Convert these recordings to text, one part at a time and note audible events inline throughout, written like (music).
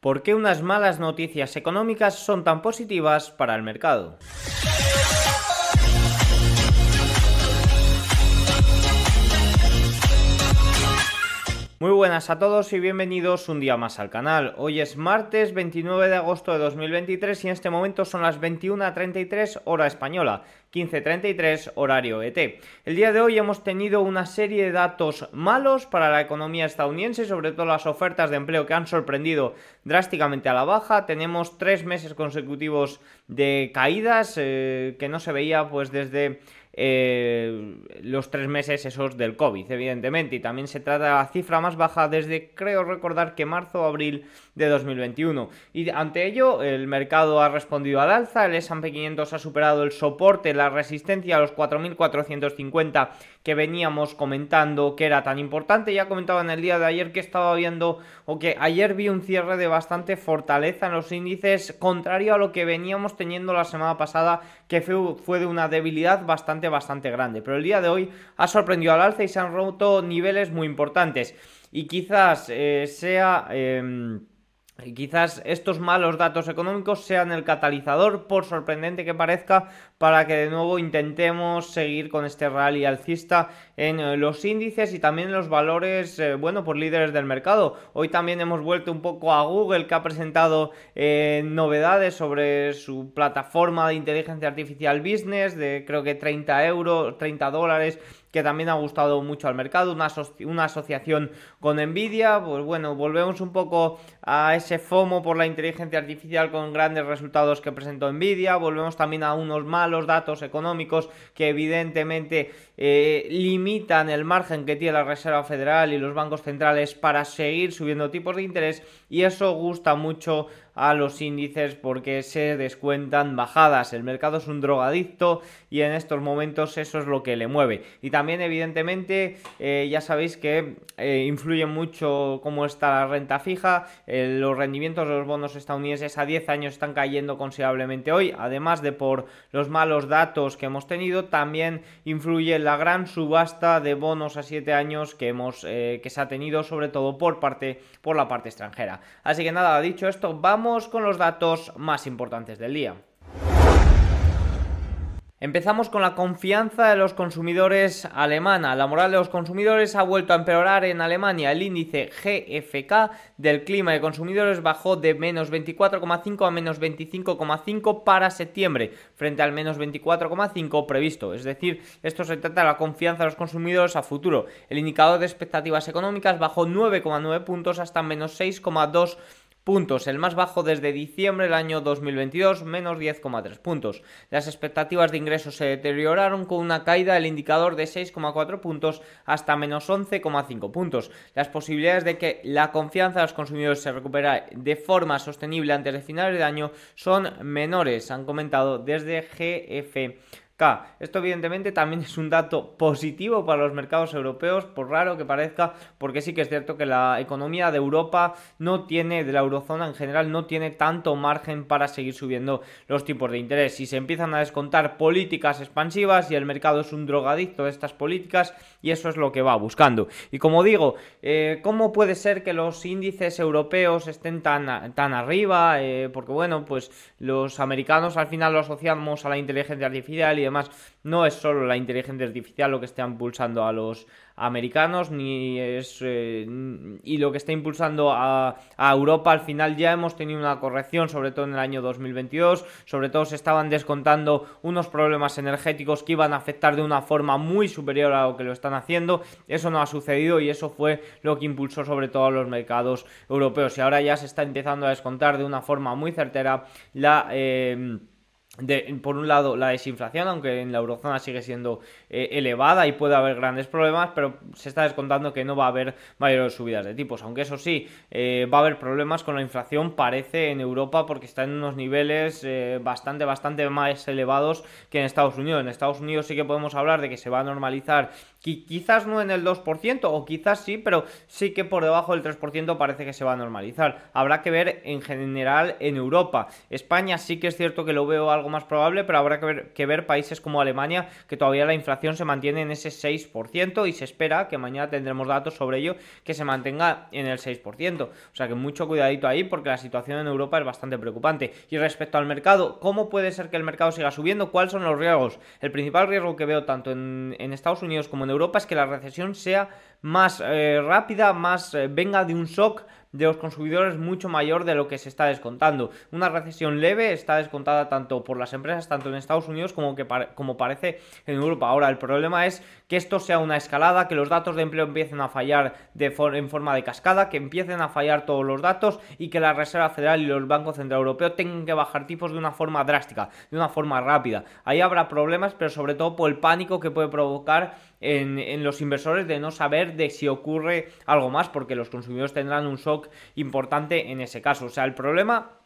¿Por qué unas malas noticias económicas son tan positivas para el mercado? Muy buenas a todos y bienvenidos un día más al canal. Hoy es martes 29 de agosto de 2023 y en este momento son las 21.33 hora española, 15.33 horario ET. El día de hoy hemos tenido una serie de datos malos para la economía estadounidense, sobre todo las ofertas de empleo que han sorprendido drásticamente a la baja. Tenemos tres meses consecutivos de caídas eh, que no se veía pues desde eh, los tres meses esos del COVID, evidentemente. Y también se trata de la cifra más baja desde, creo recordar, que marzo o abril de 2021. Y ante ello, el mercado ha respondido al alza. El S&P 500 ha superado el soporte, la resistencia a los 4.450 que veníamos comentando que era tan importante. Ya comentaba en el día de ayer que estaba viendo, o que ayer vi un cierre de bastante fortaleza en los índices, contrario a lo que veníamos teniendo la semana pasada, que fue de una debilidad bastante bastante grande. Pero el día de hoy ha sorprendido al alza y se han roto niveles muy importantes. Y quizás eh, sea... Em, quizás estos malos datos económicos sean el catalizador, por sorprendente que parezca, para que de nuevo intentemos seguir con este rally alcista en eh, los índices y también en los valores, eh, bueno, por líderes del mercado. Hoy también hemos vuelto un poco a Google, que ha presentado novedades sobre su plataforma de inteligencia artificial business de creo que 30 euros, 30 dólares que también ha gustado mucho al mercado, una, una, asociación con Nvidia, pues bueno, volvemos un poco a ese FOMO por la inteligencia artificial con grandes resultados que presentó Nvidia, volvemos también a unos malos datos económicos que evidentemente eh, limitan el margen que tiene la Reserva Federal y los bancos centrales para seguir subiendo tipos de interés y eso gusta mucho a los índices porque se descuentan bajadas. El mercado es un drogadicto y en estos momentos eso es lo que le mueve. Y también evidentemente eh, ya sabéis que eh, influye mucho cómo está la renta fija. Eh, los rendimientos de los bonos estadounidenses a 10 años están cayendo considerablemente hoy. Además de por los malos datos que hemos tenido, también influye la gran subasta de bonos a 7 años que, hemos, que se ha tenido sobre todo por, parte, por la parte extranjera. Así que nada, dicho esto, vamos con los datos más importantes del día. Empezamos con la confianza de los consumidores alemana. La moral de los consumidores ha vuelto a empeorar en Alemania. El índice GFK del clima de consumidores bajó de menos 24,5 a menos 25,5 para septiembre, frente al menos 24,5 previsto. Es decir, esto se trata de la confianza de los consumidores a futuro. El indicador de expectativas económicas bajó 9,9 puntos hasta menos 6,2 puntos, el más bajo desde diciembre del año 2022, menos 10,3 puntos. Las expectativas de ingresos se deterioraron con una caída del indicador de 6,4 puntos hasta menos 11,5 puntos. Las posibilidades de que la confianza de los consumidores se recupere de forma sostenible antes de finales de año son menores, han comentado desde GF esto evidentemente también es un dato positivo para los mercados europeos, por raro que parezca, porque sí que es cierto que la economía de Europa no tiene, de la eurozona en general, no tiene tanto margen para seguir subiendo los tipos de interés. Si se empiezan a descontar políticas expansivas y el mercado es un drogadicto de estas políticas y eso es lo que va buscando. Y como digo, eh, ¿cómo puede ser que los índices europeos estén tan, tan arriba? Eh, porque bueno, pues los americanos al final lo asociamos a la inteligencia artificial y demás, no es solo la inteligencia artificial lo que está impulsando a los americanos, ni es eh, y lo que está impulsando a, Europa. Al final ya hemos tenido una corrección, sobre todo en el año 2022. Sobre todo se estaban descontando unos problemas energéticos que iban a afectar de una forma muy superior a lo que lo están haciendo. Eso no ha sucedido y eso fue lo que impulsó sobre todo a los mercados europeos. Y ahora ya se está empezando a descontar de una forma muy certera la... Eh, por un lado, la desinflación, aunque en la eurozona sigue siendo eh, elevada y puede haber grandes problemas, pero se está descontando que no va a haber mayores subidas de tipos. Aunque eso sí, eh, va a haber problemas con la inflación, parece en Europa, porque está en unos niveles eh, bastante, bastante más elevados que en Estados Unidos. En Estados Unidos sí que podemos hablar de que se va a normalizar quizás no en el 2% o quizás sí, pero sí que por debajo del 3% parece que se va a normalizar. Habrá que ver en general en Europa. España sí que es cierto que lo veo algo más probable, pero habrá que ver, que ver países como Alemania, que todavía la inflación se mantiene en ese 6% y se espera que mañana tendremos datos sobre ello que se mantenga en el 6%. O sea que mucho cuidadito ahí porque la situación en Europa es bastante preocupante. Y respecto al mercado, ¿cómo puede ser que el mercado siga subiendo? ¿Cuáles son los riesgos? El principal riesgo que veo tanto en, en Estados Unidos como en Europa es que la recesión sea más eh, rápida, más eh, venga de un shock de los consumidores mucho mayor de lo que se está descontando. Una recesión leve está descontada tanto por las empresas, tanto en Estados Unidos como, que como parece en Europa. Ahora, el problema es que esto sea una escalada, que los datos de empleo empiecen a fallar de en forma de cascada, que empiecen a fallar todos los datos y que la Reserva Federal y los bancos central europeos tengan que bajar tipos de una forma drástica, de una forma rápida. Ahí habrá problemas, pero sobre todo por el pánico que puede provocar en, los inversores de no saber de si ocurre algo más, porque los consumidores tendrán un shock importante en ese caso. O sea, el problema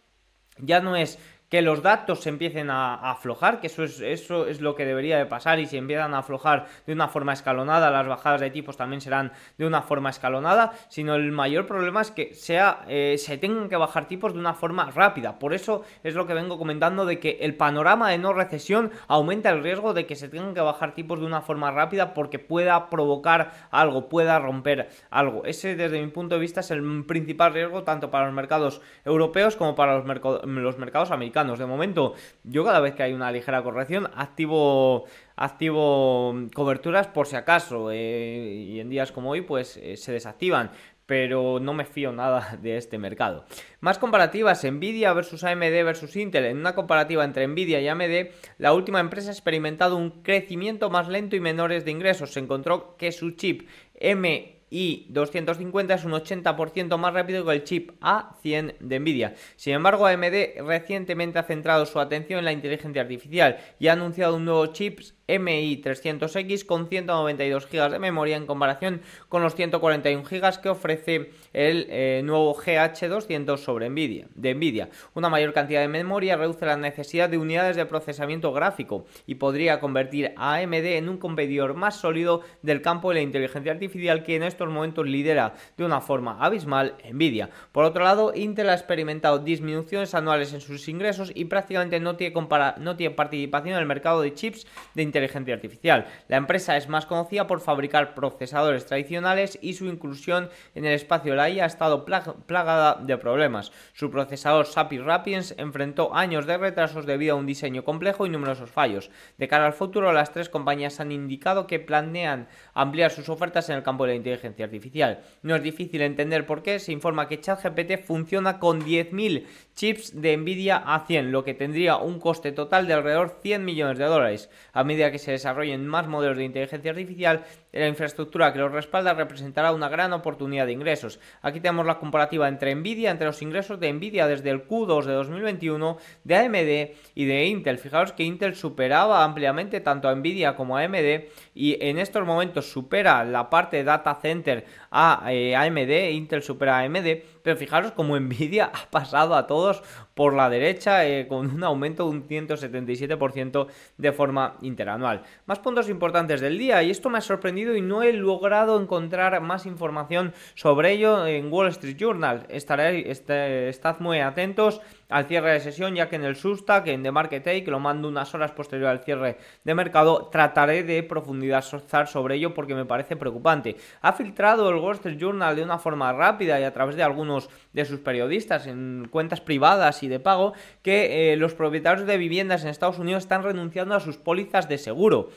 ya no es que los datos se empiecen a, aflojar, que eso es, eso es lo que debería de pasar y si empiezan a aflojar de una forma escalonada, las bajadas de tipos también serán de una forma escalonada, sino el mayor problema es que sea, eh, se tengan que bajar tipos de una forma rápida. Por eso es lo que vengo comentando de que el panorama de no recesión aumenta el riesgo de que se tengan que bajar tipos de una forma rápida porque pueda provocar algo, pueda romper algo. Ese desde mi punto de vista es el principal riesgo tanto para los mercados europeos como para los, los mercados americanos. De momento, yo cada vez que hay una ligera corrección, activo, activo coberturas por si acaso. Eh, y en días como hoy, pues eh, se desactivan pero no me fío nada (laughs) de este mercado. Más comparativas, Nvidia versus AMD versus Intel. En una comparativa entre Nvidia y AMD, la última empresa ha experimentado un crecimiento más lento y menores de ingresos. Se encontró que su chip M y 250 es un 80% más rápido que el chip A100 de Nvidia. Sin embargo, AMD recientemente ha centrado su atención en la inteligencia artificial y ha anunciado un nuevo chip MI300X con 192 GB de memoria en comparación con los 141 GB que ofrece el eh, nuevo GH200 sobre Nvidia, de Nvidia. Una mayor cantidad de memoria reduce la necesidad de unidades de procesamiento gráfico y podría convertir a AMD en un competidor más sólido del campo de la inteligencia artificial que en estos momentos lidera de una forma abismal Nvidia. Por otro lado, Intel ha experimentado disminuciones anuales en sus ingresos y prácticamente no tiene, no tiene participación en el mercado de chips de inteligencia artificial. La empresa es más conocida por fabricar procesadores tradicionales y su inclusión en el espacio de la IA ha estado plagada de problemas. Su procesador SAPI Rapiens enfrentó años de retrasos debido a un diseño complejo y numerosos fallos. De cara al futuro, las tres compañías han indicado que planean ampliar sus ofertas en el campo de la inteligencia artificial. No es difícil entender por qué. Se informa que ChatGPT funciona con 10.000 chips de Nvidia A100, lo que tendría un coste total de alrededor 100 millones de dólares. A medida que se desarrollen más modelos de inteligencia artificial, la infraestructura que los respalda representará una gran oportunidad de ingresos. Aquí tenemos la comparativa entre Nvidia, entre los ingresos de Nvidia desde el Q2 de 2021, de AMD y de Intel. Fijaos que Intel superaba ampliamente tanto a Nvidia como a AMD y en estos momentos supera la parte data center a eh, AMD, Intel supera a AMD, pero fijaros como Nvidia ha pasado a todos por la derecha eh, con un aumento de un 177% de forma interanual. Más puntos importantes del día y esto me ha sorprendido y no he logrado encontrar más información sobre ello en Wall Street Journal. Estaré, este, estad muy atentos al cierre de sesión, ya que en el Substack, en The Market Take, lo mando unas horas posterior al cierre de mercado, trataré de profundizar sobre ello porque me parece preocupante. Ha filtrado el Wall Street Journal de una forma rápida y a través de algunos de sus periodistas en cuentas privadas y de pago que eh, los propietarios de viviendas en Estados Unidos están renunciando a sus pólizas de seguro.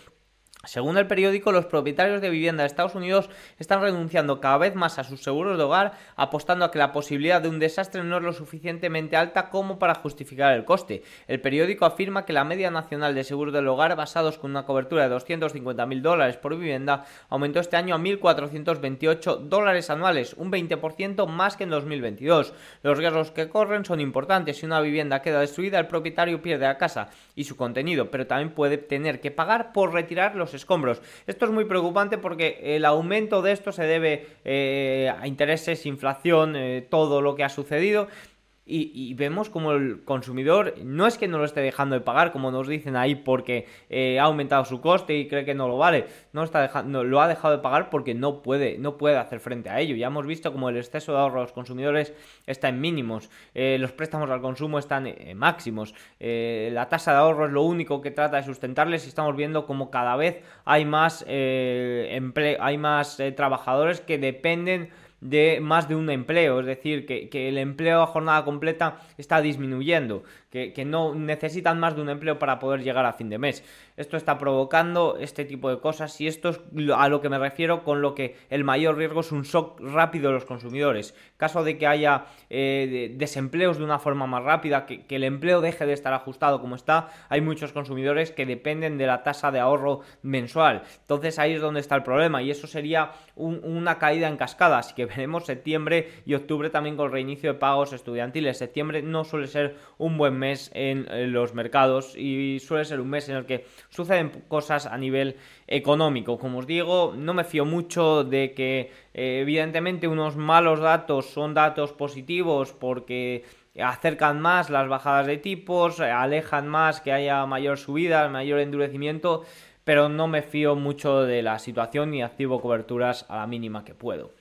Según el periódico, los propietarios de vivienda de Estados Unidos están renunciando cada vez más a sus seguros de hogar, apostando a que la posibilidad de un desastre no es lo suficientemente alta como para justificar el coste. El periódico afirma que la media nacional de seguros del hogar basados con una cobertura de 250.000 dólares por vivienda aumentó este año a 1.428 dólares anuales, un 20% más que en 2022. Los riesgos que corren son importantes. Si una vivienda queda destruida, el propietario pierde la casa y su contenido, pero también puede tener que pagar por retirar los escombros. Esto es muy preocupante porque el aumento de esto se debe eh, a intereses, inflación, eh, todo lo que ha sucedido y, vemos como el consumidor no es que no lo esté dejando de pagar, como nos dicen ahí, porque eh, ha aumentado su coste y cree que no lo vale. No está dejando, lo ha dejado de pagar porque no puede, no puede hacer frente a ello. Ya hemos visto como el exceso de ahorro de los consumidores está en mínimos, eh, los préstamos al consumo están en máximos, eh, la tasa de ahorro es lo único que trata de sustentarles y estamos viendo como cada vez hay más, hay más trabajadores que dependen de más de un empleo, es decir, que, que el empleo a jornada completa está disminuyendo que, no necesitan más de un empleo para poder llegar a fin de mes. Esto está provocando este tipo de cosas y esto es a lo que me refiero con lo que el mayor riesgo es un shock rápido de los consumidores. Caso de que haya eh, desempleos de una forma más rápida, que, el empleo deje de estar ajustado como está, hay muchos consumidores que dependen de la tasa de ahorro mensual. Entonces ahí es donde está el problema y eso sería una caída en cascada. Así que (laughs) veremos septiembre y octubre también con el reinicio de pagos estudiantiles. Septiembre no suele ser un buen mes en los mercados y suele ser un mes en el que suceden cosas a nivel económico. Como os digo, no me fío mucho de que eh, evidentemente unos malos datos son datos positivos porque acercan más las bajadas de tipos, alejan más que haya mayor subida, mayor endurecimiento, pero no me fío mucho de la situación y activo coberturas a la mínima que puedo.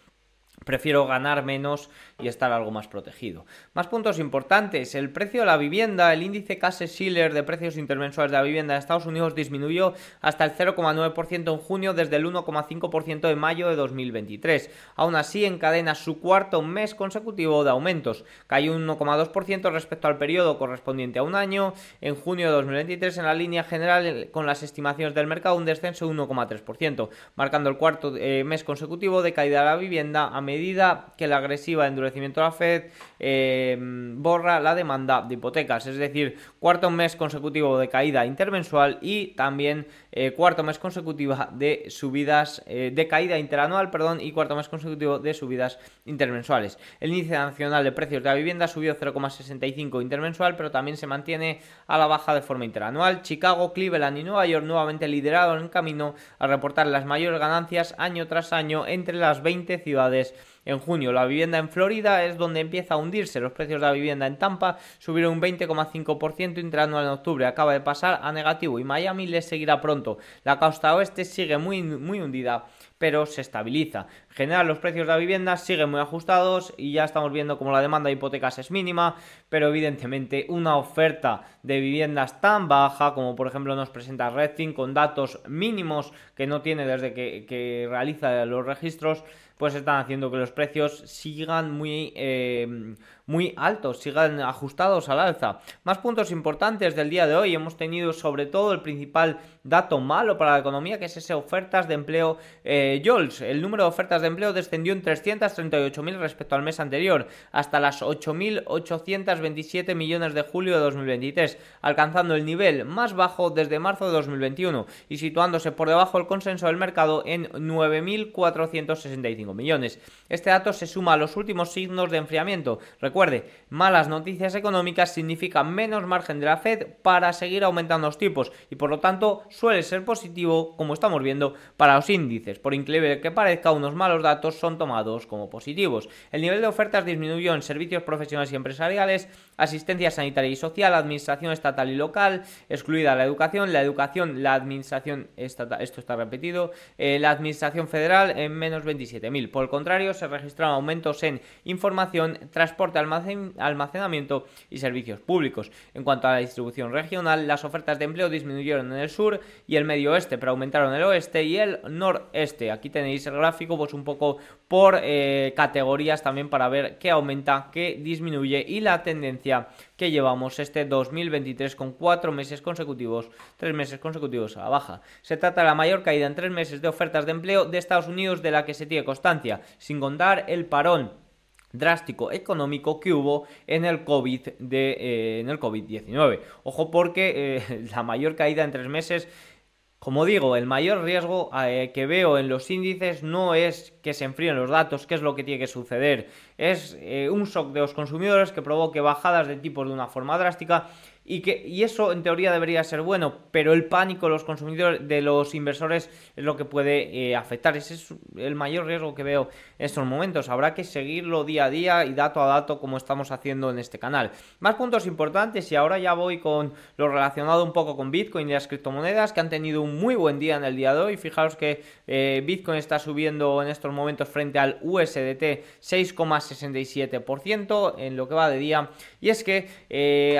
Prefiero ganar menos y estar algo más protegido. Más puntos importantes. El precio de la vivienda, el índice Case-Shiller de precios intermensuales de la vivienda de Estados Unidos disminuyó hasta el 0,9% en junio desde el 1,5% en mayo de 2023. Aún así, encadena su cuarto mes consecutivo de aumentos. Cayó un 1,2% respecto al periodo correspondiente a un año. En junio de 2023, en la línea general, con las estimaciones del mercado, un descenso de 1,3%, marcando el cuarto eh, mes consecutivo de caída de la vivienda a medida que la agresiva endurecimiento de la Fed eh, borra la demanda de hipotecas, es decir, cuarto mes consecutivo de caída intermensual y también eh, cuarto mes consecutivo de subidas, eh, de caída interanual, perdón, y cuarto mes consecutivo de subidas intermensuales. El índice nacional de precios de la vivienda subió 0,65 intermensual, pero también se mantiene a la baja de forma interanual. Chicago, Cleveland y Nueva York nuevamente lideraron en camino a reportar las mayores ganancias año tras año entre las 20 ciudades en junio. La vivienda en Florida es donde empieza a hundirse. Los precios de la vivienda en Tampa subieron un 20,5% interanual en octubre. Acaba de pasar a negativo y Miami les seguirá pronto. La costa oeste sigue muy, muy hundida pero se estabiliza. En general, los precios de la vivienda siguen muy ajustados y ya estamos viendo como la demanda de hipotecas es mínima, pero evidentemente una oferta de viviendas tan baja como por ejemplo nos presenta Redfin con datos mínimos que no tiene desde que, que realiza los registros, pues están haciendo que los precios sigan muy, eh, muy altos, sigan ajustados al alza. Más puntos importantes del día de hoy. Hemos tenido sobre todo el principal dato malo para la economía, que es ese ofertas de empleo eh. El número de ofertas de empleo descendió en 338.000 respecto al mes anterior, hasta las 8.827 millones de julio de 2023, alcanzando el nivel más bajo desde marzo de 2021 y situándose por debajo del consenso del mercado en 9.465 millones. Este dato se suma a los últimos signos de enfriamiento. Recuerde, malas noticias económicas significan menos margen de la Fed para seguir aumentando los tipos y por lo tanto suele ser positivo, como estamos viendo, para los índices. Por increíble que parezca, unos malos datos son tomados como positivos. El nivel de ofertas disminuyó en servicios profesionales y empresariales, asistencia sanitaria y social, administración estatal y local, excluida la educación, la educación, la administración estatal, esto está repetido, eh, la administración federal en menos 27.000. Por el contrario, se registraron aumentos en información, transporte, almacenamiento y servicios públicos. En cuanto a la distribución regional, las ofertas de empleo disminuyeron en el sur y el medio oeste, pero aumentaron en el oeste y el noreste. Aquí tenéis el gráfico, pues un poco por eh, categorías también para ver qué aumenta, qué disminuye y la tendencia que llevamos este 2023 con cuatro meses consecutivos, tres meses consecutivos a la baja. Se trata de la mayor caída en tres meses de ofertas de empleo de Estados Unidos de la que se tiene constancia, sin contar el parón drástico económico que hubo en el COVID de eh, en el COVID-19. Ojo porque eh, (laughs) la mayor caída en tres meses como digo, el mayor riesgo eh, que veo en los índices no es que se enfríen los datos, que es lo que tiene que suceder es un shock de los consumidores que provoque bajadas de tipos de una forma drástica y, que, y eso en teoría debería ser bueno, pero el pánico de los consumidores, de los inversores, es lo que puede eh, afectar. Ese es el mayor riesgo que veo en estos momentos. Habrá que seguirlo día a día y dato a dato como estamos haciendo en este canal. Más puntos importantes y ahora ya voy con lo relacionado un poco con Bitcoin y las criptomonedas que han tenido un muy buen día en el día de hoy. Fijaros que eh, Bitcoin está subiendo en estos momentos frente al USDT 6,67% en lo que va de día. Y es que eh,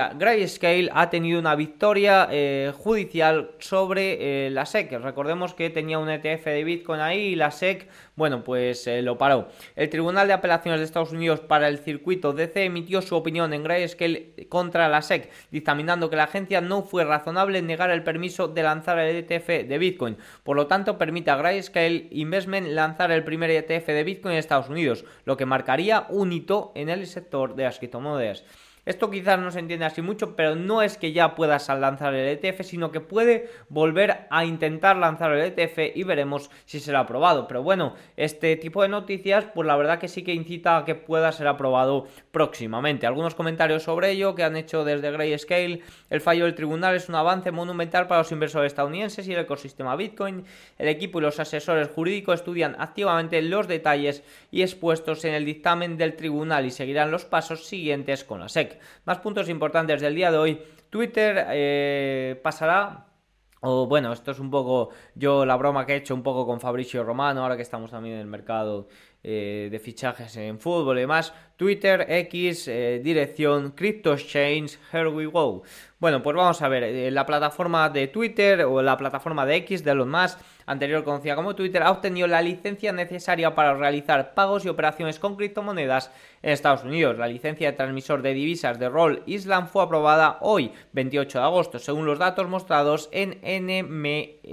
ha tenido una victoria eh, judicial sobre eh, la SEC. Recordemos que tenía un ETF de Bitcoin ahí y la SEC, bueno, pues eh, lo paró. El Tribunal de Apelaciones de Estados Unidos para el circuito DC emitió su opinión en Grayscale contra la SEC, dictaminando que la agencia no fue razonable negar el permiso de lanzar el ETF de Bitcoin. Por lo tanto, permite a Grayscale Investment lanzar el primer ETF de Bitcoin en Estados Unidos, lo que marcaría un hito en el sector de las criptomonedas. Esto quizás no se entiende así mucho, pero no es que ya puedas lanzar el ETF, sino que puede volver a intentar lanzar el ETF y veremos si será aprobado. Pero bueno, este tipo de noticias, pues la verdad que sí que incita a que pueda ser aprobado próximamente. Algunos comentarios sobre ello que han hecho desde Grayscale. El fallo del tribunal es un avance monumental para los inversores estadounidenses y el ecosistema Bitcoin. El equipo y los asesores jurídicos estudian activamente los detalles y expuestos en el dictamen del tribunal y seguirán los pasos siguientes con la SEC. Más puntos importantes del día de hoy. Twitter eh, pasará o bueno, esto es un poco yo la broma que he hecho un poco con Fabricio Romano, ahora que estamos también en el mercado eh, de fichajes en fútbol y demás. Twitter, X, eh, dirección, Crypto Exchange, here we go. Bueno, pues vamos a ver, la plataforma de Twitter o la plataforma de X de Elon Musk anterior conocida como Twitter, ha obtenido la licencia necesaria para realizar pagos y operaciones con criptomonedas en Estados Unidos. La licencia de transmisor de divisas de Roll Island fue aprobada hoy, 28 de agosto, según los datos mostrados en NMLS.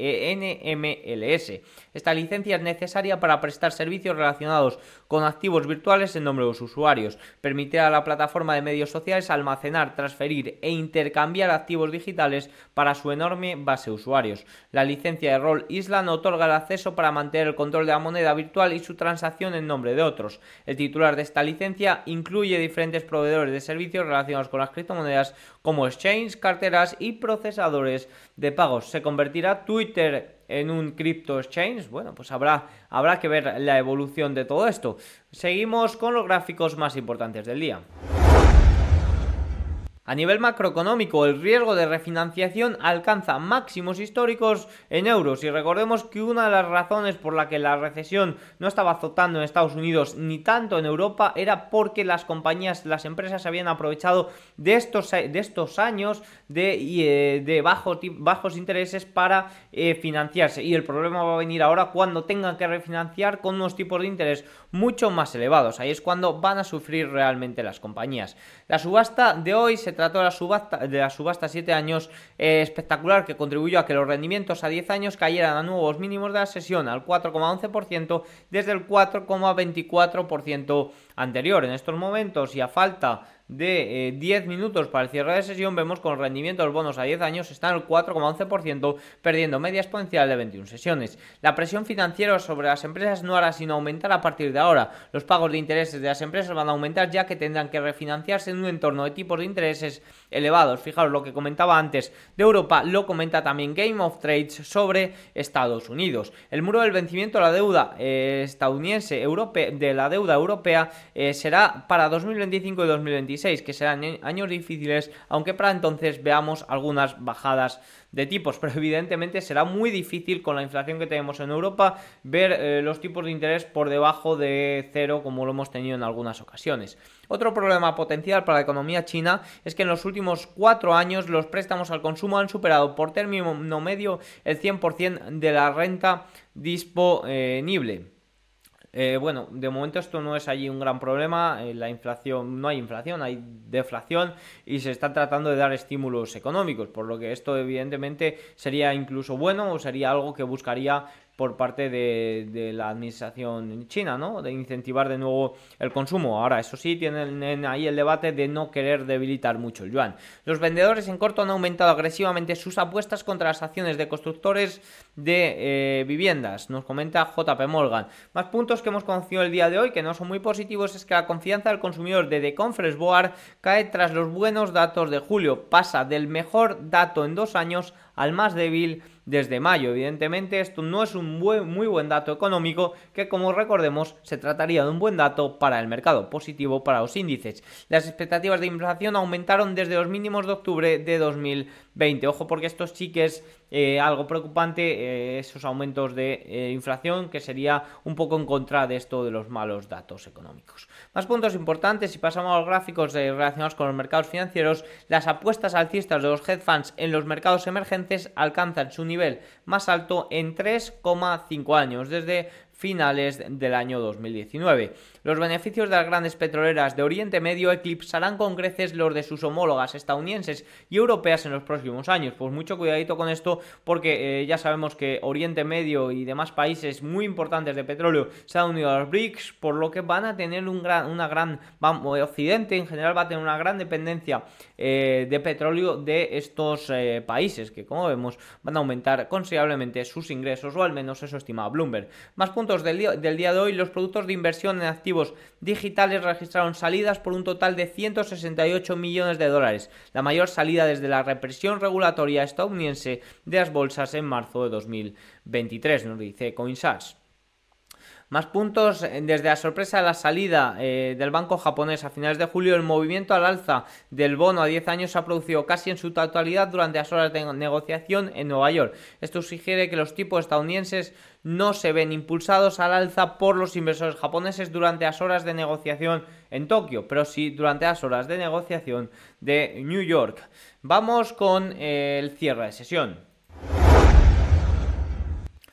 Esta licencia es necesaria para prestar servicios relacionados con activos virtuales en nombre de los usuarios. Permitirá a la plataforma de medios sociales almacenar, transferir e intercambiar activos digitales para su enorme base de usuarios. La licencia de Roll Island otorga el acceso para mantener el control de la moneda virtual y su transacción en nombre de otros. El titular de esta licencia incluye diferentes proveedores de servicios relacionados con las criptomonedas como exchange, carteras y procesadores de pagos. Se convertirá Twitter en un crypto exchange, bueno, pues habrá, habrá que ver la evolución de todo esto. Seguimos con los gráficos más importantes del día. A nivel macroeconómico, el riesgo de refinanciación alcanza máximos históricos en euros y recordemos que una de las razones por la que la recesión no estaba azotando en Estados Unidos ni tanto en Europa era porque las compañías, las empresas habían aprovechado de estos, de estos años de, eh, de bajos intereses para eh, financiarse y el problema va a venir ahora cuando tengan que refinanciar con unos tipos de interés mucho más elevados. Ahí es cuando van a sufrir realmente las compañías. La subasta de hoy se de la subasta, de la subasta 7 años eh, espectacular que contribuyó a que los rendimientos a 10 años cayeran a nuevos mínimos de la sesión al 4,11% desde el 4,24% anterior. En estos momentos y a falta de 10 eh, minutos para el cierre de sesión, vemos con rendimiento de los bonos a 10 años está en el 4,11%, perdiendo media exponencial de 21 sesiones. La presión financiera sobre las empresas no hará sino aumentar a partir de ahora. Los pagos de intereses de las empresas van a aumentar ya que tendrán que refinanciarse en un entorno de tipos de intereses elevados. Fijaros lo que comentaba antes de Europa, lo comenta también Game of Trades sobre Estados Unidos. El muro del vencimiento de la deuda eh, estadounidense de la deuda europea eh, será para 2025 y 2026 que serán años difíciles, aunque para entonces veamos algunas bajadas de tipos, (laughs) pero evidentemente será muy difícil con la inflación que tenemos en Europa ver eh, los tipos de interés por debajo de cero como lo hemos tenido en algunas ocasiones. Otro problema potencial para la economía china es que en los últimos cuatro años los préstamos al consumo han superado por término medio el 100% de la renta disponible. Eh, bueno, de momento esto no es allí un gran problema, eh, la inflación, no hay inflación, hay deflación y se está tratando de dar estímulos económicos, por lo que esto evidentemente sería incluso bueno o sería algo que buscaría por parte de, la administración china, ¿no? De incentivar de nuevo el consumo. Ahora, eso sí, tienen ahí el debate de no querer debilitar mucho el yuan. Los vendedores en corto han aumentado agresivamente sus apuestas contra las acciones de constructores de eh, viviendas, nos comenta JP Morgan. Más puntos que hemos conocido el día de hoy que no son muy positivos es que la confianza del consumidor de The Conference Board cae tras los buenos datos de julio, pasa del mejor dato en dos años al más débil desde mayo. Evidentemente esto no es un muy buen dato económico que como recordemos se trataría de un buen dato para el mercado, positivo para los índices. Las expectativas de inflación aumentaron desde los mínimos de octubre de 2020. Ojo porque esto sí que es eh, algo preocupante, eh, esos aumentos de eh, inflación que sería un poco en contra de esto de los malos datos económicos. Más puntos importantes, si pasamos a los gráficos relacionados con los mercados financieros, las apuestas alcistas de los hedge funds en los mercados emergentes alcanzan su nivel más alto en 3,5 años, desde finales del año 2019. Los beneficios de las grandes petroleras de Oriente Medio eclipsarán con creces los de sus homólogas estadounidenses y europeas en los próximos años. Pues mucho cuidadito con esto porque eh, ya sabemos que Oriente Medio y demás países muy importantes de petróleo se han unido a los BRICS, por lo que van a tener una gran, Occidente en general va a tener una gran dependencia eh, de petróleo de estos eh, países que como vemos van a aumentar considerablemente sus ingresos o al menos eso estima Bloomberg. Más puntos del día, del día de hoy, los productos de inversión en activos digitales registraron salidas por un total de 168 millones de dólares, la mayor salida desde la represión regulatoria estadounidense de las bolsas en marzo de 2023, nos dice CoinSars. Más puntos, eh, desde la sorpresa de la salida eh, del banco japonés a finales de julio, el movimiento al alza del bono a 10 años se ha producido casi en su totalidad durante las horas de negociación en Nueva York. Esto sugiere que los tipos estadounidenses no se ven impulsados al alza por los inversores japoneses durante las horas de negociación en Tokio, pero sí durante las horas de negociación de New York. Vamos con eh, el cierre de sesión.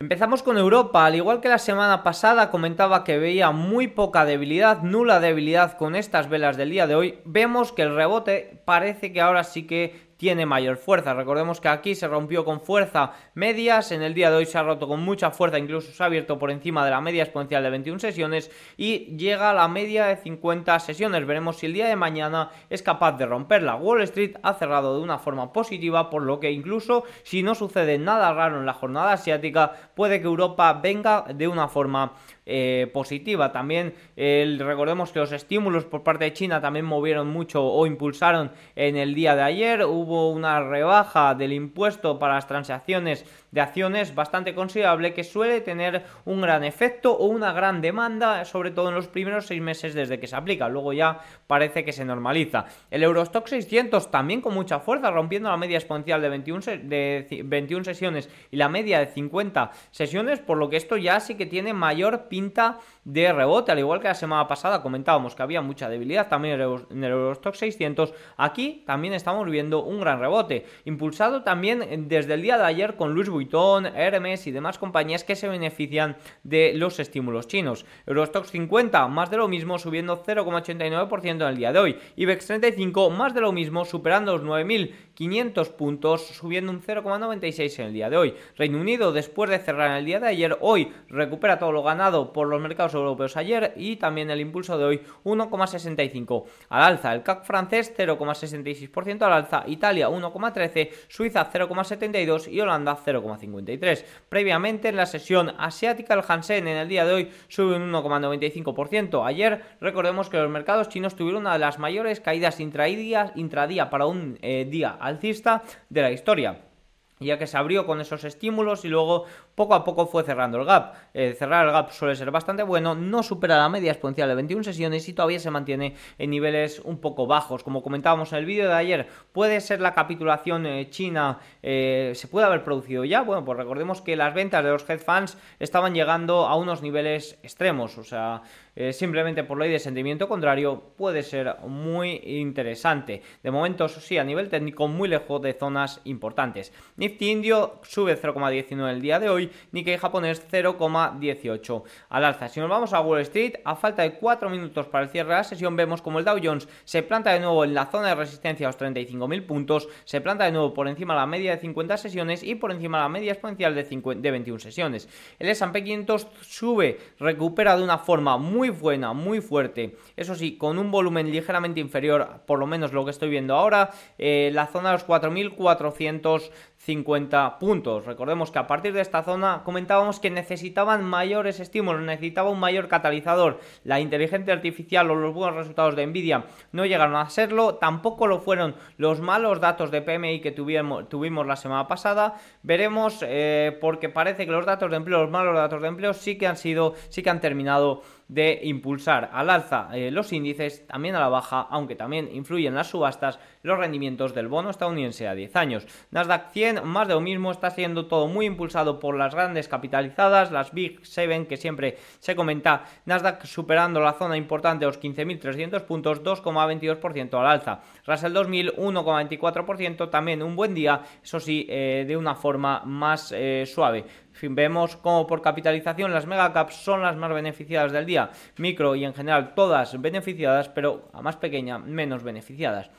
Empezamos con Europa, al igual que la semana pasada comentaba que veía muy poca debilidad, nula debilidad con estas velas del día de hoy, vemos que el rebote parece que ahora sí que tiene mayor fuerza. Recordemos que aquí se rompió con fuerza medias, en el día de hoy se ha roto con mucha fuerza, incluso se ha abierto por encima de la media exponencial de 21 sesiones y llega a la media de 50 sesiones. Veremos si el día de mañana es capaz de romperla. Wall Street ha cerrado de una forma positiva, por lo que incluso si no sucede nada raro en la jornada asiática, puede que Europa venga de una forma eh, positiva. También recordemos que los estímulos por parte de China también movieron mucho o impulsaron en el día de ayer. Hubo una rebaja del impuesto para las transacciones de acciones bastante considerable que suele tener un gran efecto o una gran demanda, sobre todo en los primeros seis meses desde que se aplica. Luego ya parece que se normaliza. El Eurostock 600 también con mucha fuerza, rompiendo la media exponencial de 21, de 21 sesiones y la media de 50 sesiones, por lo que esto ya sí que tiene mayor pinta de rebote, al igual que la semana pasada comentábamos que había mucha debilidad también en el Eurostock 600, aquí también estamos viendo un gran rebote, impulsado también desde el día de ayer con Luis Vuitton, Hermes y demás compañías que se benefician de los estímulos chinos. Eurostox 50, más de lo mismo, subiendo 0,89% en el día de hoy. IBEX 35, más de lo mismo, superando los 9.500 puntos, subiendo un 0,96 en el día de hoy. Reino Unido, después de cerrar en el día de ayer, hoy recupera todo lo ganado por los mercados europeos ayer y también el impulso de hoy 1,65 al alza. El CAC francés 0,66% al alza, Italia 1,13, Suiza 0,72 y Holanda 0,5. Previamente en la sesión asiática el Hansen en el día de hoy sube un 1,95%. Ayer recordemos que los mercados chinos tuvieron una de las mayores caídas intradía, intradía para un eh, día alcista de la historia ya que se abrió con esos estímulos y luego poco a poco fue cerrando el gap. Cerrar el gap suele ser bastante bueno, no supera la media exponencial de 21 sesiones y todavía se mantiene en niveles un poco bajos. Como comentábamos en el vídeo de ayer, puede ser la capitulación eh, china, eh, se puede haber producido ya. Bueno, pues recordemos que las ventas de los hedge funds estaban llegando a unos niveles extremos, o sea, eh, simplemente por ley de sentimiento contrario, puede ser muy interesante. De momento, sí, a nivel técnico, muy lejos de zonas importantes. Nifty indio sube 0,19 el día de hoy, Nikkei japonés 0,18 al alza. Si nos vamos a Wall Street, a falta de 4 minutos para el cierre de la sesión, vemos como el Dow Jones se planta de nuevo en la zona de resistencia a los 35.000 puntos, se planta de nuevo por encima de la media de 50 sesiones y por encima de la media exponencial de, de 21 sesiones. El S&P 500 sube, recupera de una forma muy buena, muy fuerte, eso sí, con un volumen ligeramente inferior, por lo menos lo que estoy viendo ahora, eh, la zona de los 4.400 50 puntos. Recordemos que a partir de esta zona comentábamos que necesitaban mayores estímulos, necesitaba un mayor catalizador. La inteligencia artificial o los buenos resultados de Nvidia no llegaron a serlo, tampoco lo fueron los malos datos de PMI que tuvimos, la semana pasada. Veremos eh, porque parece que los datos de empleo, los malos datos de empleo sí que han sido, sí que han terminado de impulsar al alza eh, los índices, también a la baja, aunque también influyen las subastas, los rendimientos del bono estadounidense a 10 años. Nasdaq 100, más de lo mismo, está siendo todo muy impulsado por las grandes capitalizadas, las Big 7 que siempre se comenta, Nasdaq superando la zona importante de los 15.300 puntos, 2,22% al alza. Russell 2000, 1,24%, también un buen día, eso sí, eh, de una forma más eh, suave vemos como por capitalización las megacaps son las más beneficiadas del día, micro y en general todas beneficiadas, pero a más pequeña menos beneficiadas.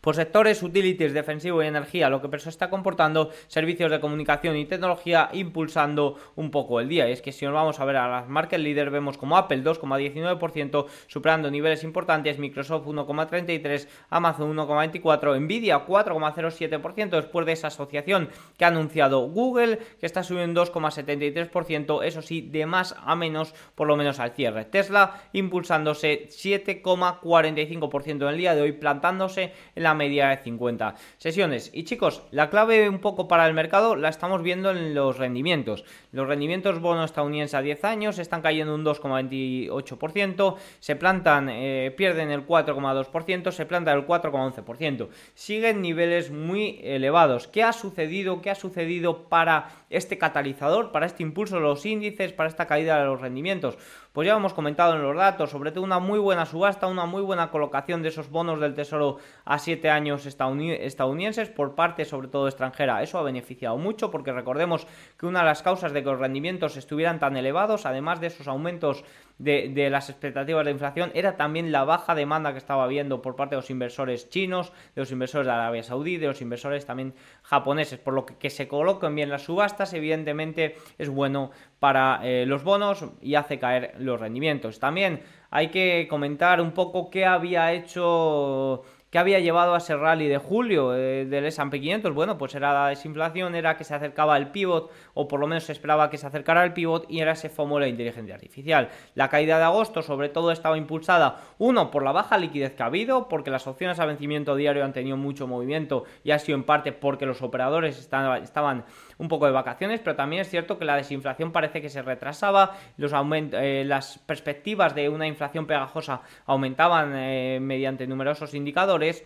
Por sectores, utilities, defensivo y energía, lo que se está comportando servicios de comunicación y tecnología impulsando un poco el día. Y es que si nos vamos a ver a las market leaders, vemos como Apple 2,19%, superando niveles importantes, Microsoft 1,33%, Amazon 1,24%, Nvidia 4,07% después de esa asociación que ha anunciado Google, que está subiendo 2,73%, eso sí, de más a menos, por lo menos al cierre. Tesla impulsándose 7,45% en el día de hoy, plantándose en la media de 50 sesiones. Y chicos, la clave un poco para el mercado la estamos viendo en los rendimientos. Los rendimientos bono estadounidense a 10 años están cayendo un 2,28%, se plantan, eh, pierden el 4,2%, se plantan el 4,11%. Siguen niveles muy elevados. ¿Qué ha sucedido? ¿Qué ha sucedido para este catalizador, para este impulso de los índices, para esta caída de los rendimientos? Pues ya hemos comentado en los datos, sobre todo una muy buena subasta, una muy buena colocación de esos bonos del Tesoro a 7 años estadounidenses por parte sobre todo extranjera. Eso ha beneficiado mucho porque recordemos que una de las causas de que los rendimientos estuvieran tan elevados, además de esos aumentos de, las expectativas de inflación era también la baja demanda que estaba habiendo por parte de los inversores chinos, de los inversores de Arabia Saudí, de los inversores también japoneses, por lo que que se coloquen bien las subastas evidentemente es bueno para eh, los bonos y hace caer los rendimientos. También hay que comentar un poco qué había hecho ¿Qué había llevado a ese rally de julio eh, del S&P 500? Bueno, pues era la desinflación, era que se acercaba el pivot, o por lo menos se esperaba que se acercara al pivot, y era ese FOMO de la inteligencia artificial. La caída de agosto, sobre todo, estaba impulsada, uno, por la baja liquidez que ha habido, porque las opciones a vencimiento diario han tenido mucho movimiento, y ha sido en parte porque los operadores estaban un poco de vacaciones, pero también es cierto que la desinflación parece que se retrasaba, los eh, las perspectivas de una inflación pegajosa aumentaban eh, mediante numerosos indicadores.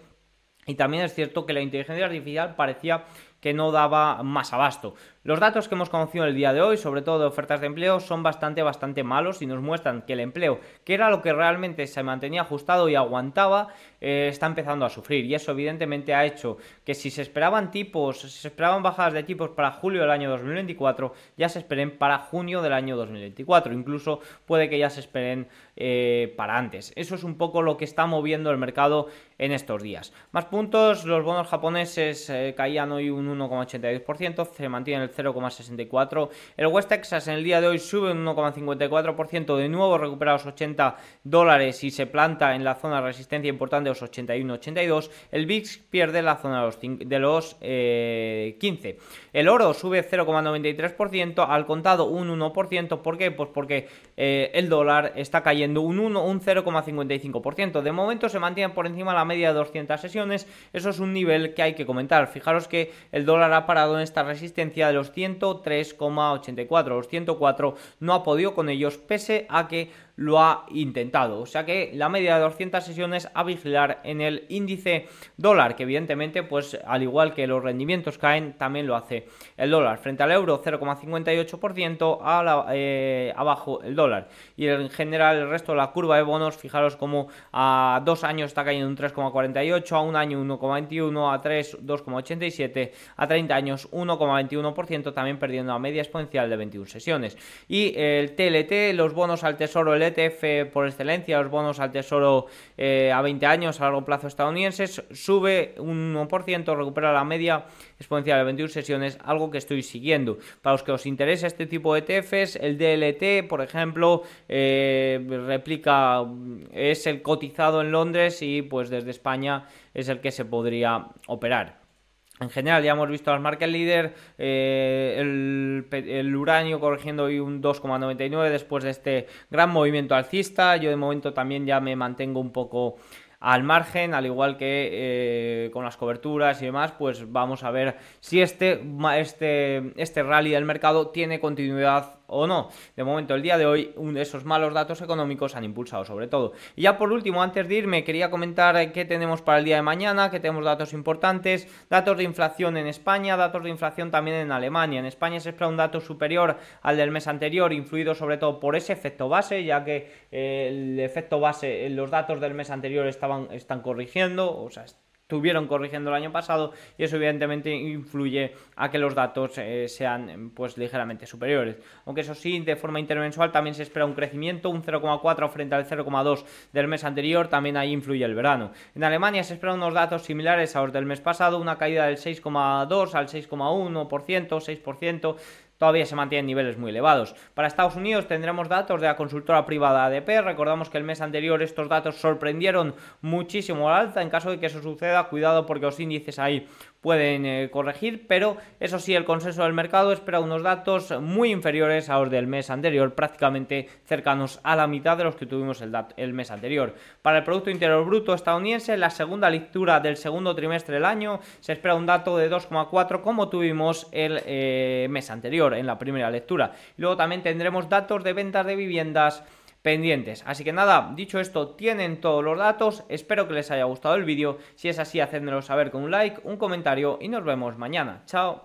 Y también es cierto que la inteligencia artificial parecía que no daba más abasto. Los datos que hemos conocido el día de hoy, sobre todo de ofertas de empleo, son bastante, bastante malos y nos muestran que el empleo, que era lo que realmente se mantenía ajustado y aguantaba, eh, está empezando a sufrir. Y eso evidentemente ha hecho que si se esperaban tipos, si se esperaban bajadas de tipos para julio del año 2024, ya se esperen para junio del año 2024. Incluso puede que ya se esperen eh, para antes. Eso es un poco lo que está moviendo el mercado en estos días. Más puntos, los bonos japoneses eh, caían hoy un 1,82%, se mantiene el 0,64%. El West Texas en el día de hoy sube un 1,54%, de nuevo recupera los 80 dólares y se planta en la zona de resistencia importante los 81-82. El VIX pierde la zona de los, de los 15. Eh, el oro sube 0,93%, al contado un 1%. ¿Por qué? Pues porque eh, el dólar está cayendo un 1, un 0,55%. De momento se mantiene por encima de la media de 200 sesiones. Eso es un nivel que hay que comentar. Fijaros que dólar ha parado en esta resistencia de los 103,84. Los 104 no ha podido con ellos, pese a que lo ha intentado. O sea que la media de 200 sesiones a vigilar en el índice dólar, que evidentemente, pues al igual que los rendimientos caen, también lo hace el dólar. Frente al euro, 0,58% a eh, abajo el dólar. Y en general el resto de la curva de bonos, fijaros como a dos años está cayendo un 3,48, a un año 1,21, a 3 2,87, a 30 años 1,21%, también perdiendo a media exponencial de 21 sesiones. Y el TLT, los bonos al tesoro, el ETF por excelencia, los bonos al tesoro eh, a 20 años a largo plazo estadounidenses, sube un 1%, recupera la media exponencial de 21 sesiones, algo que estoy siguiendo. Para los que os interesa este tipo de ETFs, el DLT, por ejemplo, eh, replica, es el cotizado en Londres y pues desde España es el que se podría operar. En general ya hemos visto al market leader, eh, el, uranio corrigiendo hoy un 2,99 después de este gran movimiento alcista. Yo de momento también ya me mantengo un poco al margen, al igual que eh, con las coberturas y demás, pues vamos a ver si este, este, este rally del mercado tiene continuidad o no. De momento, el día de hoy, esos malos datos económicos han impulsado sobre todo. Y ya por último, antes de irme, quería comentar eh, qué tenemos para el día de mañana, que tenemos datos importantes, datos de inflación en España, datos de inflación también en Alemania. En España se espera un dato superior al del mes anterior, influido sobre todo por ese efecto base, ya que eh, el efecto base, los datos del mes anterior estaban, están corrigiendo, o sea, estuvieron corrigiendo el año pasado y eso evidentemente influye a que los datos eh, sean pues ligeramente superiores. Aunque eso sí, de forma intermensual también se espera un crecimiento, un 0,4 frente al 0,2 del mes anterior, también ahí influye el verano. En Alemania se esperan unos datos similares a los del mes pasado, una caída del 6,2 al 6,1%, 6%, todavía se mantienen niveles muy elevados. Para Estados Unidos tendremos datos de la consultora privada ADP. Recordamos que el mes anterior estos datos sorprendieron muchísimo al alza. En caso de que eso suceda, cuidado porque los índices ahí pueden eh, corregir, pero eso sí, el consenso del mercado espera unos datos muy inferiores a los del mes anterior, prácticamente cercanos a la mitad de los que tuvimos el, mes anterior. Para el Producto Interior Bruto estadounidense, la segunda lectura del segundo trimestre del año se espera un dato de 2,4 como tuvimos el eh, mes anterior en la primera lectura. Luego también tendremos datos de ventas de viviendas pendientes. Así que nada, dicho esto, tienen todos los datos. Espero que les haya gustado el vídeo. Si es así, hacedmelo saber con un like, un comentario y nos vemos mañana. Chao.